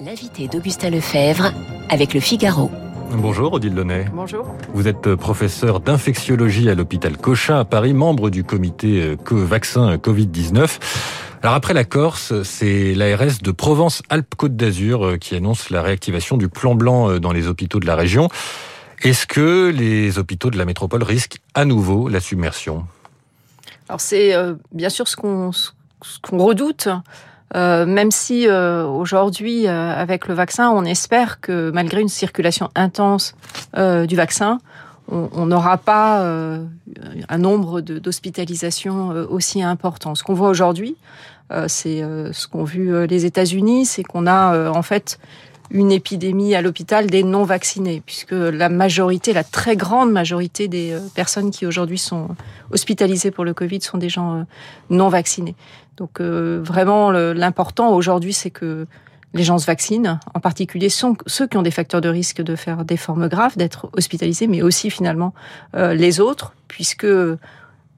L'invité d'Augustin Lefebvre avec le Figaro. Bonjour Odile Launay. Bonjour. Vous êtes professeur d'infectiologie à l'hôpital Cochin à Paris, membre du comité euh, vaccin Covid-19. Alors après la Corse, c'est l'ARS de Provence-Alpes-Côte d'Azur euh, qui annonce la réactivation du plan blanc euh, dans les hôpitaux de la région. Est-ce que les hôpitaux de la métropole risquent à nouveau la submersion? Alors c'est bien sûr ce qu'on redoute. Euh, même si euh, aujourd'hui, euh, avec le vaccin, on espère que malgré une circulation intense du vaccin, on n'aura pas un nombre d'hospitalisations aussi important. Ce qu'on voit aujourd'hui, c'est ce qu'ont vu les États-Unis, c'est qu'on a en fait une épidémie à l'hôpital des non vaccinés, puisque la majorité, la très grande majorité des personnes qui aujourd'hui sont hospitalisées pour le Covid sont des gens non vaccinés. Donc euh, vraiment, l'important aujourd'hui, c'est que les gens se vaccinent, en particulier ceux qui ont des facteurs de risque de faire des formes graves, d'être hospitalisés, mais aussi finalement euh, les autres, puisque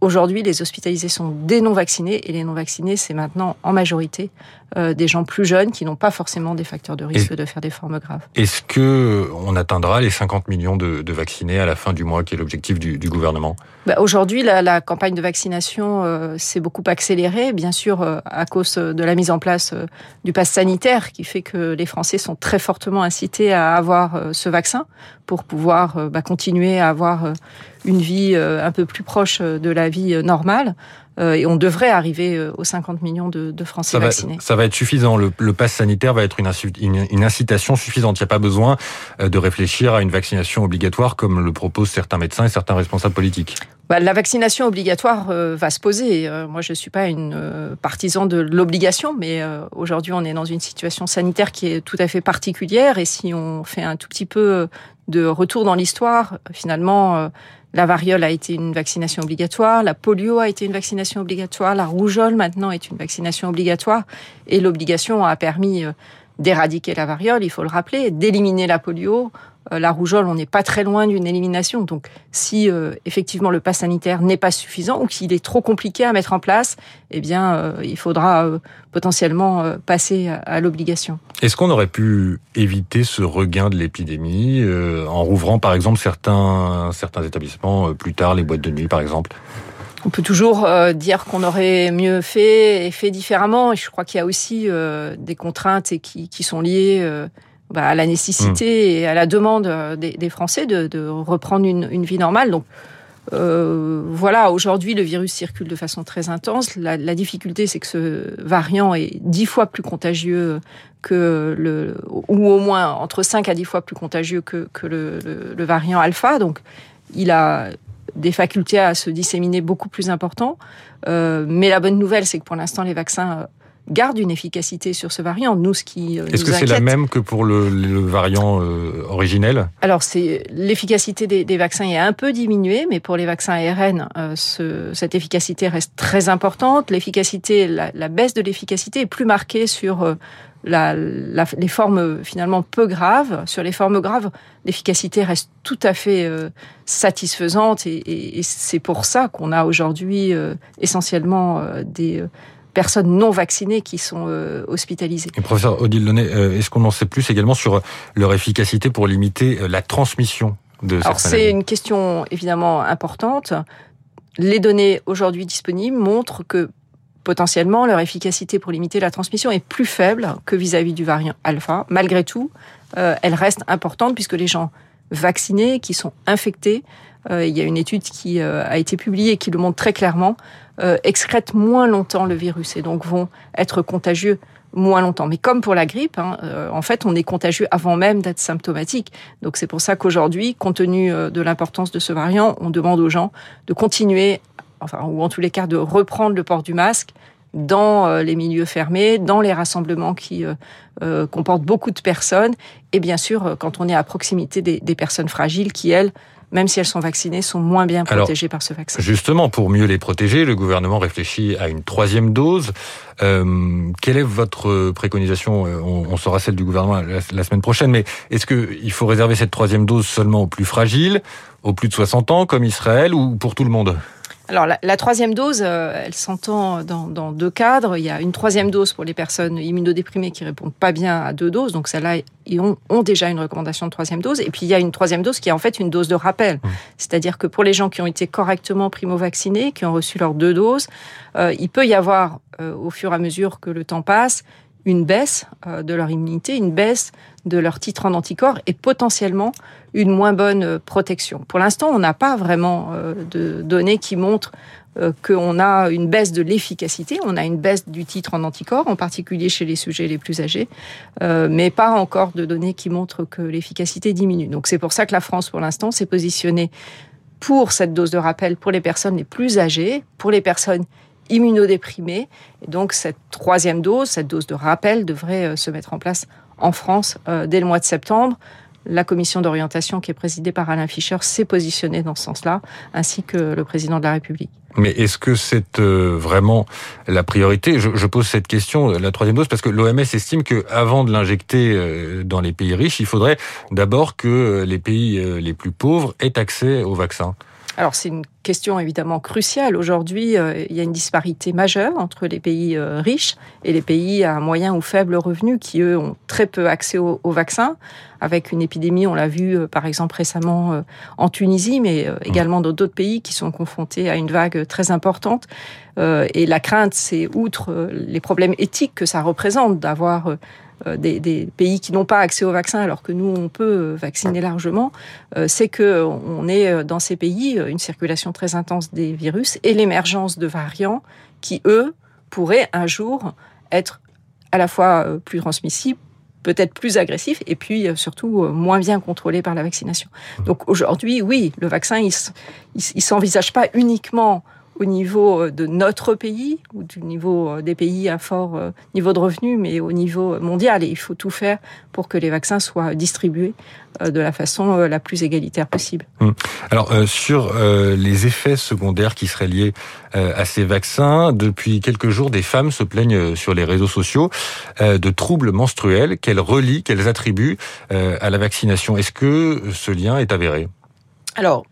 Aujourd'hui, les hospitalisés sont des non-vaccinés et les non-vaccinés, c'est maintenant en majorité euh, des gens plus jeunes qui n'ont pas forcément des facteurs de risque de faire des formes graves. Est-ce que on atteindra les 50 millions de, de, vaccinés à la fin du mois, qui est l'objectif du, du, gouvernement? Bah Aujourd'hui, la, la, campagne de vaccination euh, s'est beaucoup accélérée, bien sûr euh, à cause de la mise en place euh, du pass sanitaire, qui fait que les Français sont très fortement incités à avoir ce vaccin pour pouvoir bah, continuer à avoir une vie un peu plus proche de la vie normale. Euh, et on devrait arriver euh, aux 50 millions de, Français vaccinés. ça va être suffisant. Le, le pass sanitaire va être une, une, incitation suffisante. Il n'y a pas besoin euh, de réfléchir à une vaccination obligatoire comme le proposent certains médecins et certains responsables politiques. Bah, la vaccination obligatoire va se poser. moi, je ne suis pas une partisan de l'obligation, mais aujourd'hui, on est dans une situation sanitaire qui est tout à fait particulière. Et si on fait un tout petit peu de retour dans l'histoire, finalement, la variole a été une vaccination obligatoire, la polio a été une vaccination obligatoire, la rougeole maintenant est une vaccination obligatoire, et l'obligation a permis euh, d'éradiquer la variole, il faut le rappeler, d'éliminer la polio, euh, la rougeole, on n'est pas très loin d'une élimination. Donc, si euh, effectivement le pass sanitaire n'est pas suffisant ou qu'il est trop compliqué à mettre en place, eh bien, euh, il faudra potentiellement passer à, l'obligation. Est-ce qu'on aurait pu éviter ce regain de l'épidémie en rouvrant, par exemple, certains certains établissements plus tard, les boîtes de nuit, par exemple? On peut toujours dire qu'on aurait mieux fait et fait différemment. Et je crois qu'il y a aussi des contraintes qui, qui sont liées bah, à la nécessité hmm. et à la demande euh, des, Français de, reprendre une, vie normale. Donc euh, voilà, aujourd'hui le virus circule de façon très intense. La, difficulté, c'est que ce variant est dix fois plus contagieux que le, ou au moins entre 5 à 10 fois plus contagieux que, que le, variant alpha. Donc il a des facultés à se disséminer beaucoup plus importantes. Euh, mais la bonne nouvelle, c'est que pour l'instant, les vaccins garde une efficacité sur ce variant. Nous, ce qui euh, est-ce que c'est la même que pour le, variant euh, originel? Alors, c'est l'efficacité des, vaccins est un peu diminuée, mais pour les vaccins ARN, euh, cette efficacité reste très importante. L'efficacité, la, baisse de l'efficacité est plus marquée sur les formes finalement peu graves. Sur les formes graves, l'efficacité reste tout à fait satisfaisante et, et c'est pour ça qu'on a aujourd'hui essentiellement des personnes non vaccinées qui sont euh, hospitalisées. Et professeur Odile Launay, euh, est-ce qu'on en sait plus également sur leur efficacité pour limiter euh, la transmission de Alors c'est une question évidemment importante. Les données aujourd'hui disponibles montrent que potentiellement leur efficacité pour limiter la transmission est plus faible que vis-à-vis du variant alpha. Malgré tout, elle reste importante puisque les gens vaccinés qui sont infectés, il y a une étude qui a été publiée qui le montre très clairement, euh, excrètent moins longtemps le virus et donc vont être contagieux moins longtemps. Mais comme pour la grippe, hein, euh, en fait, on est contagieux avant même d'être symptomatique. Donc c'est pour ça qu'aujourd'hui, compte tenu euh, de l'importance de ce variant, on demande aux gens de continuer, enfin, ou en tous les cas, de reprendre le port du masque dans les milieux fermés, dans les rassemblements qui comportent beaucoup de personnes, et bien sûr quand on est à proximité des, des personnes fragiles qui, elles, même si elles sont vaccinées, sont moins bien protégées par ce vaccin. Justement, pour mieux les protéger, le gouvernement réfléchit à une troisième dose. Euh, quelle est votre préconisation? Euh, on, saura celle du gouvernement la, semaine prochaine, mais est-ce qu'il faut réserver cette troisième dose seulement aux plus fragiles, aux plus de 60 ans, comme Israël, ou pour tout le monde? Alors la, troisième dose, euh, elle s'entend dans, deux cadres. Il y a une troisième dose pour les personnes immunodéprimées qui répondent pas bien à deux doses, donc celles-là ont, ont, déjà une recommandation de troisième dose. Et puis il y a une troisième dose qui est en fait une dose de rappel, mmh. c'est-à-dire que pour les gens qui ont été correctement primo-vaccinés, qui ont reçu leurs deux doses, euh, il peut y avoir euh, au fur et à mesure que le temps passe une baisse de leur immunité, une baisse de leur titre en anticorps et potentiellement une moins bonne protection. Pour l'instant, on n'a pas vraiment euh, de données qui montrent euh, qu'on a une baisse de l'efficacité, on a une baisse du titre en anticorps, en particulier chez les sujets les plus âgés, euh, mais pas encore de données qui montrent que l'efficacité diminue. Donc c'est pour ça que la France, pour l'instant, s'est positionnée pour cette dose de rappel pour les personnes les plus âgées, pour les personnes immunodéprimées. Et donc cette troisième dose, cette dose de rappel, devrait se mettre en place en France euh, dès le mois de septembre. La commission d'orientation qui est présidée par Alain Fischer s'est positionnée dans ce sens-là, ainsi que le président de la République. Mais est-ce que c'est euh, vraiment la priorité? Je, pose cette question, la troisième dose, parce que l'OMS estime que avant de l'injecter euh, dans les pays riches, il faudrait d'abord que les pays les plus pauvres aient accès au vaccin. Alors c'est une question évidemment cruciale. Aujourd'hui, euh, il y a une disparité majeure entre les pays euh, riches et les pays à moyen ou faible revenu qui, eux, ont très peu accès au, vaccin. Avec une épidémie, on l'a vu euh, par exemple récemment en Tunisie, mais également dans d'autres pays qui sont confrontés à une vague très importante. et la crainte, c'est outre les problèmes éthiques que ça représente d'avoir des, des, pays qui n'ont pas accès au vaccin alors que nous on peut vacciner largement, euh, c'est que on est euh, dans ces pays une circulation très intense des virus et l'émergence de variants qui eux pourraient un jour être à la fois plus transmissibles peut-être plus agressifs et puis surtout moins bien contrôlés par la vaccination. Donc aujourd'hui, oui, le vaccin, il, il s'envisage pas uniquement au niveau euh, de notre pays ou du niveau euh, des pays à fort euh, niveau de revenus, mais au niveau mondial. Et il faut tout faire pour que les vaccins soient distribués de la façon la plus égalitaire possible. Hum. Alors sur les effets secondaires qui seraient liés à ces vaccins, depuis quelques jours, des femmes se plaignent sur les réseaux sociaux de troubles menstruels qu'elles relient, qu'elles attribuent à la vaccination. Est-ce que ce lien est avéré? Alors,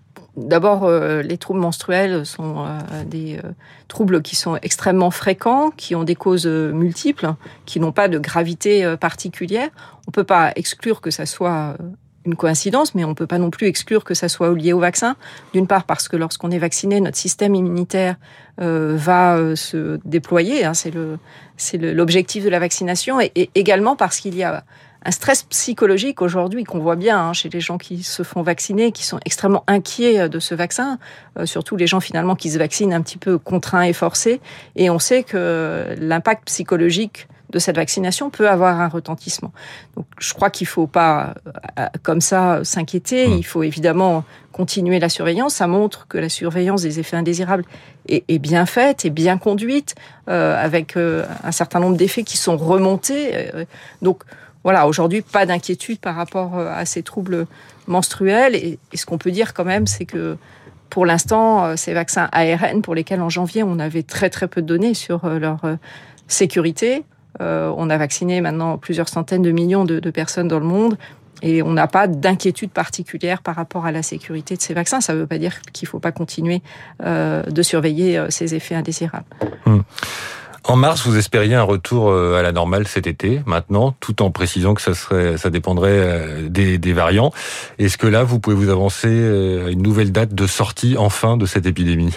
D'abord, euh, les troubles menstruels sont euh, des euh, troubles qui sont extrêmement fréquents, qui ont des causes multiples, qui n'ont pas de gravité particulière. On ne peut pas exclure que ça soit une coïncidence, mais on ne peut pas non plus exclure que ça soit lié au vaccin. D'une part parce que lorsqu'on est vacciné, notre système immunitaire va se déployer. Hein, c'est l'objectif de la vaccination, et également parce qu'il y a un stress psychologique aujourd'hui qu'on voit bien hein, chez les gens qui se font vacciner, qui sont extrêmement inquiets euh, de ce vaccin, euh, surtout les gens finalement qui se vaccinent un petit peu contraints et forcés. Et on sait que l'impact psychologique de cette vaccination peut avoir un retentissement. Donc, je crois qu'il faut pas, euh, comme ça, s'inquiéter. Mmh. Il faut évidemment continuer la surveillance. Ça montre que la surveillance des effets indésirables est, bien faite, est bien conduite, avec un certain nombre d'effets qui sont remontés. donc, voilà, aujourd'hui, pas d'inquiétude par rapport euh, à ces troubles menstruels. Et, ce qu'on peut dire quand même, c'est que pour l'instant, euh, ces vaccins ARN, pour lesquels en janvier, on avait très très peu de données sur euh, leur sécurité, on a vacciné maintenant plusieurs centaines de millions de, personnes dans le monde. Et on n'a pas d'inquiétude particulière par rapport à la sécurité de ces vaccins. Ça ne veut pas dire qu'il ne faut pas continuer de surveiller ces effets indésirables. Hum. En mars, vous espériez un retour euh, à la normale cet été, maintenant, tout en précisant que ça serait, ça dépendrait euh, des, variants. Est-ce que là, vous pouvez vous avancer euh, à une nouvelle date de sortie, enfin, de cette épidémie?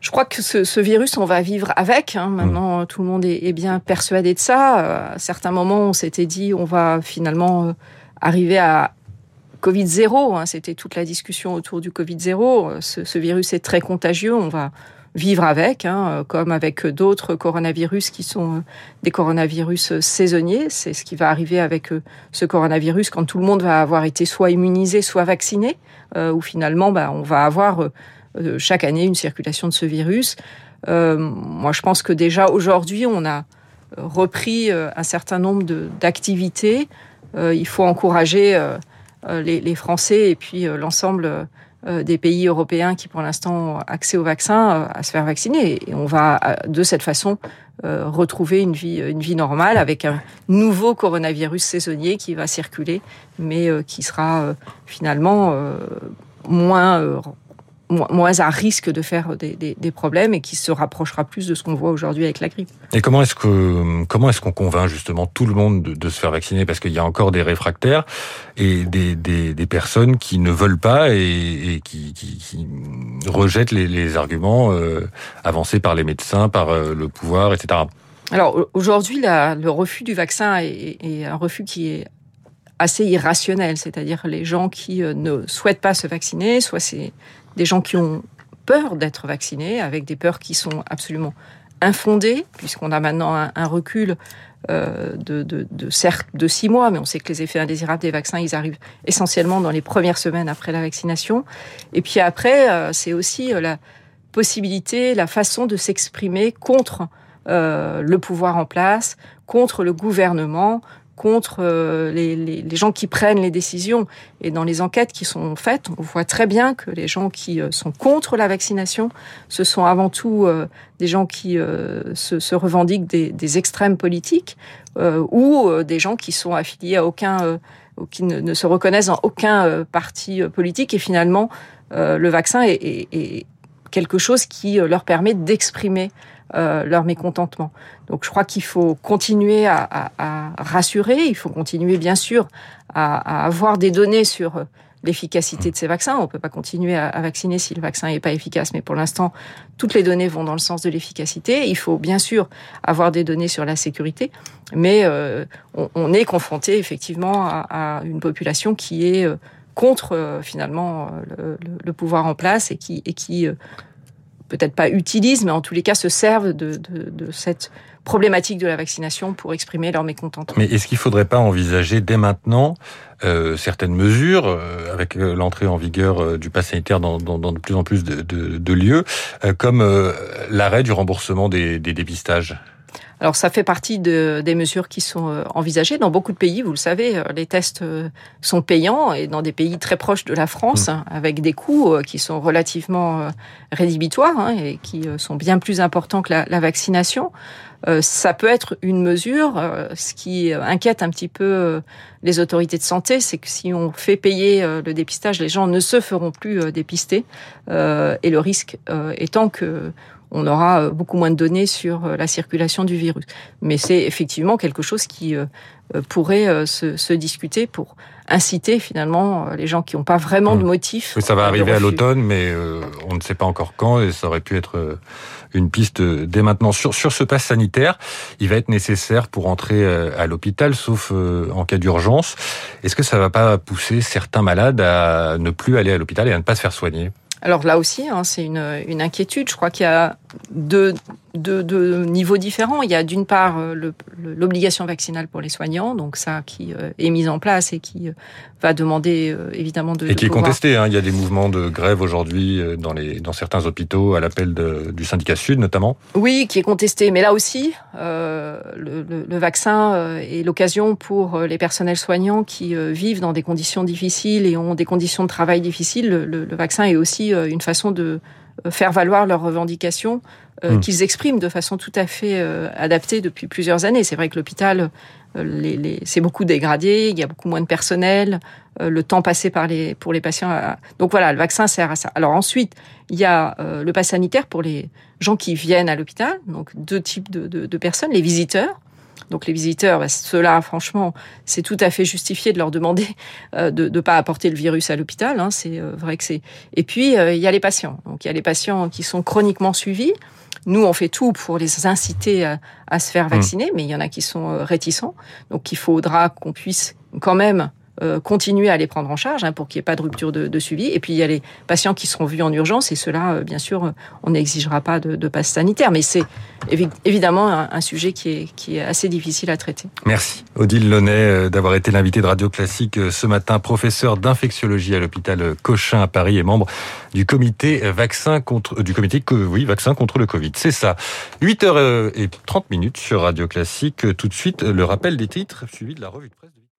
Je crois que ce, virus, on va vivre avec. Hein. Maintenant, mmh. tout le monde est, bien persuadé de ça. À certains moments, on s'était dit, on va finalement arriver à Covid 0. Hein. C'était toute la discussion autour du Covid 0. Ce, ce virus est très contagieux. On va vivre avec, hein, comme avec d'autres coronavirus qui sont euh, des coronavirus saisonniers. C'est ce qui va arriver avec euh, ce coronavirus quand tout le monde va avoir été soit immunisé, soit vacciné, euh, où finalement bah, on va avoir chaque année une circulation de ce virus. moi, je pense que déjà aujourd'hui, on a repris un certain nombre d'activités. il faut encourager les, Français et puis l'ensemble euh, des pays européens qui pour l'instant ont accès au vaccin euh, à se faire vacciner. Et on va euh, de cette façon retrouver une vie, une vie normale avec un nouveau coronavirus saisonnier qui va circuler, mais qui sera finalement moins moins à risque de faire des, des, des, problèmes et qui se rapprochera plus de ce qu'on voit aujourd'hui avec la grippe. Et comment est-ce que comment est-ce qu'on convainc justement tout le monde de, de se faire vacciner? Parce qu'il y a encore des réfractaires et des, des, personnes qui ne veulent pas et, et qui, qui, qui, rejettent les, les arguments euh, avancés par les médecins, par euh, le pouvoir, etc. Alors aujourd'hui, le refus du vaccin est, est un refus qui est assez irrationnel, c'est-à-dire les gens qui euh, ne souhaitent pas se vacciner, soit c'est des gens qui ont peur d'être vaccinés, avec des peurs qui sont absolument infondées, puisqu'on a maintenant un, recul euh, de, six mois, mais on sait que les effets indésirables des vaccins, ils arrivent essentiellement dans les premières semaines après la vaccination. Et puis après, euh, c'est aussi euh, la possibilité, la façon de s'exprimer contre le pouvoir en place, contre le gouvernement, contre euh, les, gens qui prennent les décisions. Et dans les enquêtes qui sont faites, on voit très bien que les gens qui euh, sont contre la vaccination, ce sont avant tout euh, des gens qui se, revendiquent des, extrêmes politiques ou des gens qui sont affiliés à aucun, qui ne, se reconnaissent dans aucun parti politique. Et finalement, le vaccin est quelque chose qui leur permet d'exprimer euh, leur mécontentement. Donc je crois qu'il faut continuer à, à, à, rassurer, il faut continuer bien sûr à, à avoir des données sur euh, l'efficacité de ces vaccins. On ne peut pas continuer à, à vacciner si le vaccin n'est pas efficace, mais pour l'instant, toutes les données vont dans le sens de l'efficacité. Il faut bien sûr avoir des données sur la sécurité, mais euh, on, on, est confronté effectivement à, à, une population qui est euh, contre euh, finalement le, le, le, pouvoir en place et qui, et qui peut-être pas utilisent, mais en tous les cas se servent de, cette problématique de la vaccination pour exprimer leur mécontentement. Mais est-ce qu'il ne faudrait pas envisager dès maintenant euh, certaines mesures, euh, avec euh, l'entrée en vigueur du pass sanitaire dans, de plus en plus de, lieux, comme l'arrêt du remboursement des dépistages? Alors ça fait partie de, des mesures qui sont euh, envisagées. Dans beaucoup de pays, vous le savez, euh, les tests euh, sont payants et dans des pays très proches de la France, mmh. avec des coûts qui sont relativement rédhibitoires hein, et qui sont bien plus importants que la, la vaccination. Euh, ça peut être une mesure. Euh, ce qui inquiète un petit peu euh, les autorités de santé, c'est que si on fait payer le dépistage, les gens ne se feront plus dépister. et le risque étant que on aura euh, beaucoup moins de données sur euh, la circulation du virus. Mais c'est effectivement quelque chose qui euh, pourrait se, se, discuter pour inciter finalement les gens qui n'ont pas vraiment de mmh. motif. Oui, ça va arriver à l'automne, mais on ne sait pas encore quand, et ça aurait pu être une piste dès maintenant. Sur, sur ce pass sanitaire, il va être nécessaire pour entrer à l'hôpital, sauf en cas d'urgence. Est-ce que ça va pas pousser certains malades à ne plus aller à l'hôpital et à ne pas se faire soigner? Alors là aussi, hein, c'est une, une, inquiétude. Je crois qu'il y a deux, deux, deux, niveaux différents. Il y a d'une part euh, l'obligation vaccinale pour les soignants, donc ça qui euh, est mise en place et qui euh, va demander évidemment de... Et qui de est pouvoir... contesté. Hein. Il y a des mouvements de grève aujourd'hui dans, les, dans certains hôpitaux à l'appel du syndicat Sud notamment. Oui, qui est contesté. Mais là aussi, euh, le, le, le, vaccin est l'occasion pour les personnels soignants qui vivent dans des conditions difficiles et ont des conditions de travail difficiles. Le, le vaccin est aussi une façon de faire valoir leurs revendications euh, mmh. qu'ils expriment de façon tout à fait euh, adaptée depuis plusieurs années. C'est vrai que l'hôpital, euh, les, les, c'est beaucoup dégradé, il y a beaucoup moins de personnel, le temps passé par les, pour les patients. À... Donc voilà, le vaccin sert à ça. Alors ensuite, il y a le pass sanitaire pour les gens qui viennent à l'hôpital, donc deux types de, de, de personnes, les visiteurs donc les visiteurs, bah, ceux-là, franchement, c'est tout à fait justifié de leur demander euh, de ne pas apporter le virus à l'hôpital. Hein, c'est euh, vrai que c'est. Et puis euh, il y a les patients. Donc il y a les patients qui sont chroniquement suivis. Nous, on fait tout pour les inciter à, à se faire mmh. vacciner, mmh. mais il y en a qui sont réticents. Donc il faudra qu'on puisse quand même euh, continuer à les prendre en charge hein, pour qu'il n'y ait pas de rupture de, suivi. Et puis il y a les patients qui seront vus en urgence et cela, euh, bien sûr, on n'exigera pas de, passe sanitaire. Mais c'est évi évidemment un, sujet qui est, assez difficile à traiter. Merci Odile Launay euh, d'avoir été l'invité de Radio Classique ce matin, professeur d'infectiologie à l'hôpital Cochin à Paris et membre du comité vaccin contre du comité oui vaccin contre le Covid. C'est ça. 8h30 minutes sur Radio Classique. Tout de suite le rappel des titres suivi de la revue de presse.